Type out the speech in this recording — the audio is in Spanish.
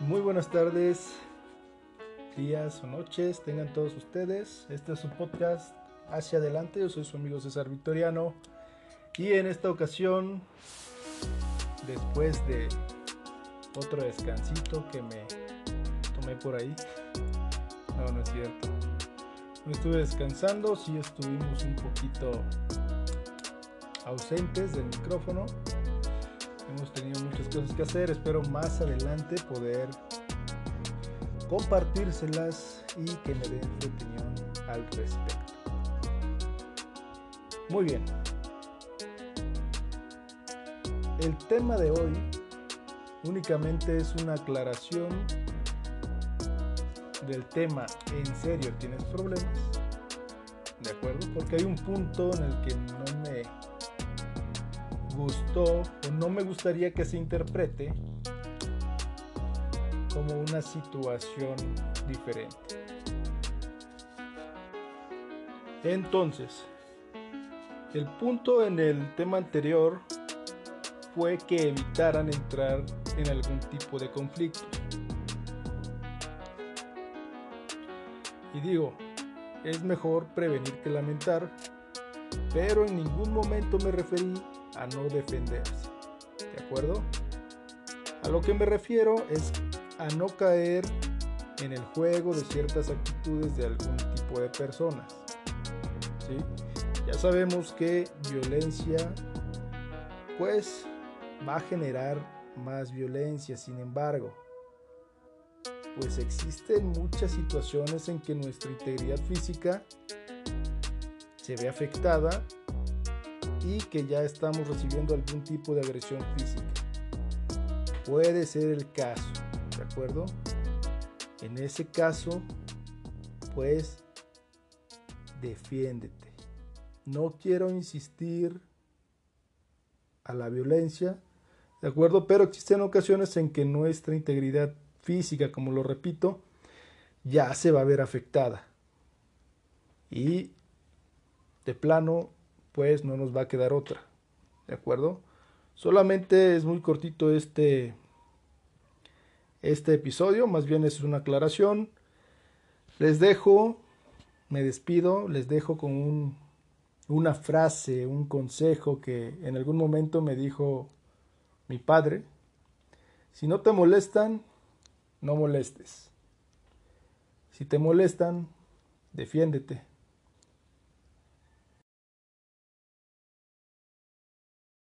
Muy buenas tardes, días o noches, tengan todos ustedes. Este es su podcast Hacia Adelante. Yo soy su amigo César Victoriano. Y en esta ocasión, después de otro descansito que me tomé por ahí, no, no es cierto. No estuve descansando, sí estuvimos un poquito ausentes del micrófono Hemos tenido muchas cosas que hacer. Espero más adelante poder compartírselas y que me den su opinión al respecto. Muy bien. El tema de hoy únicamente es una aclaración del tema ¿En serio tienes problemas? ¿De acuerdo? Porque hay un punto en el que no me gustó o no me gustaría que se interprete como una situación diferente. Entonces, el punto en el tema anterior fue que evitaran entrar en algún tipo de conflicto. Y digo, es mejor prevenir que lamentar, pero en ningún momento me referí a no defenderse. ¿De acuerdo? A lo que me refiero es a no caer en el juego de ciertas actitudes de algún tipo de personas. ¿sí? Ya sabemos que violencia pues va a generar más violencia, sin embargo, pues existen muchas situaciones en que nuestra integridad física se ve afectada y que ya estamos recibiendo algún tipo de agresión física. Puede ser el caso, ¿de acuerdo? En ese caso, pues, defiéndete. No quiero insistir a la violencia, ¿de acuerdo? Pero existen ocasiones en que nuestra integridad física, como lo repito, ya se va a ver afectada. Y de plano pues no nos va a quedar otra. ¿De acuerdo? Solamente es muy cortito este, este episodio, más bien es una aclaración. Les dejo, me despido, les dejo con un, una frase, un consejo que en algún momento me dijo mi padre. Si no te molestan, no molestes. Si te molestan, defiéndete.